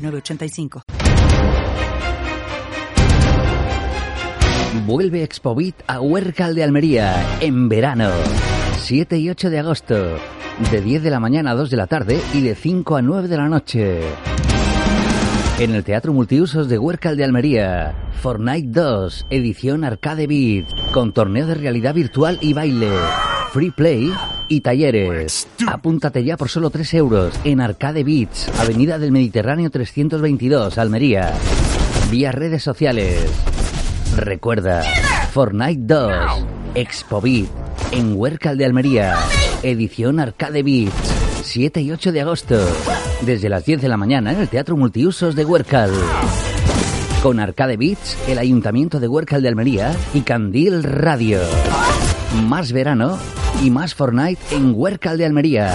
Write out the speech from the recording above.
906985. Vuelve Expovit a Huércal de Almería en verano. 7 y 8 de agosto. De 10 de la mañana a 2 de la tarde y de 5 a 9 de la noche. En el Teatro Multiusos de Huércal de Almería. Fortnite 2, edición Arcade Beat, con torneo de realidad virtual y baile, free play y talleres. Apúntate ya por solo 3 euros en Arcade Beats, Avenida del Mediterráneo 322, Almería. Vía redes sociales. Recuerda, Fortnite 2, Expo Beat, en Huércal de Almería, edición Arcade Beats, 7 y 8 de agosto, desde las 10 de la mañana en el Teatro Multiusos de Huércal. Con Arcade Beats, el Ayuntamiento de Huércal de Almería y Candil Radio. Más verano y más Fortnite en Huércal de Almería.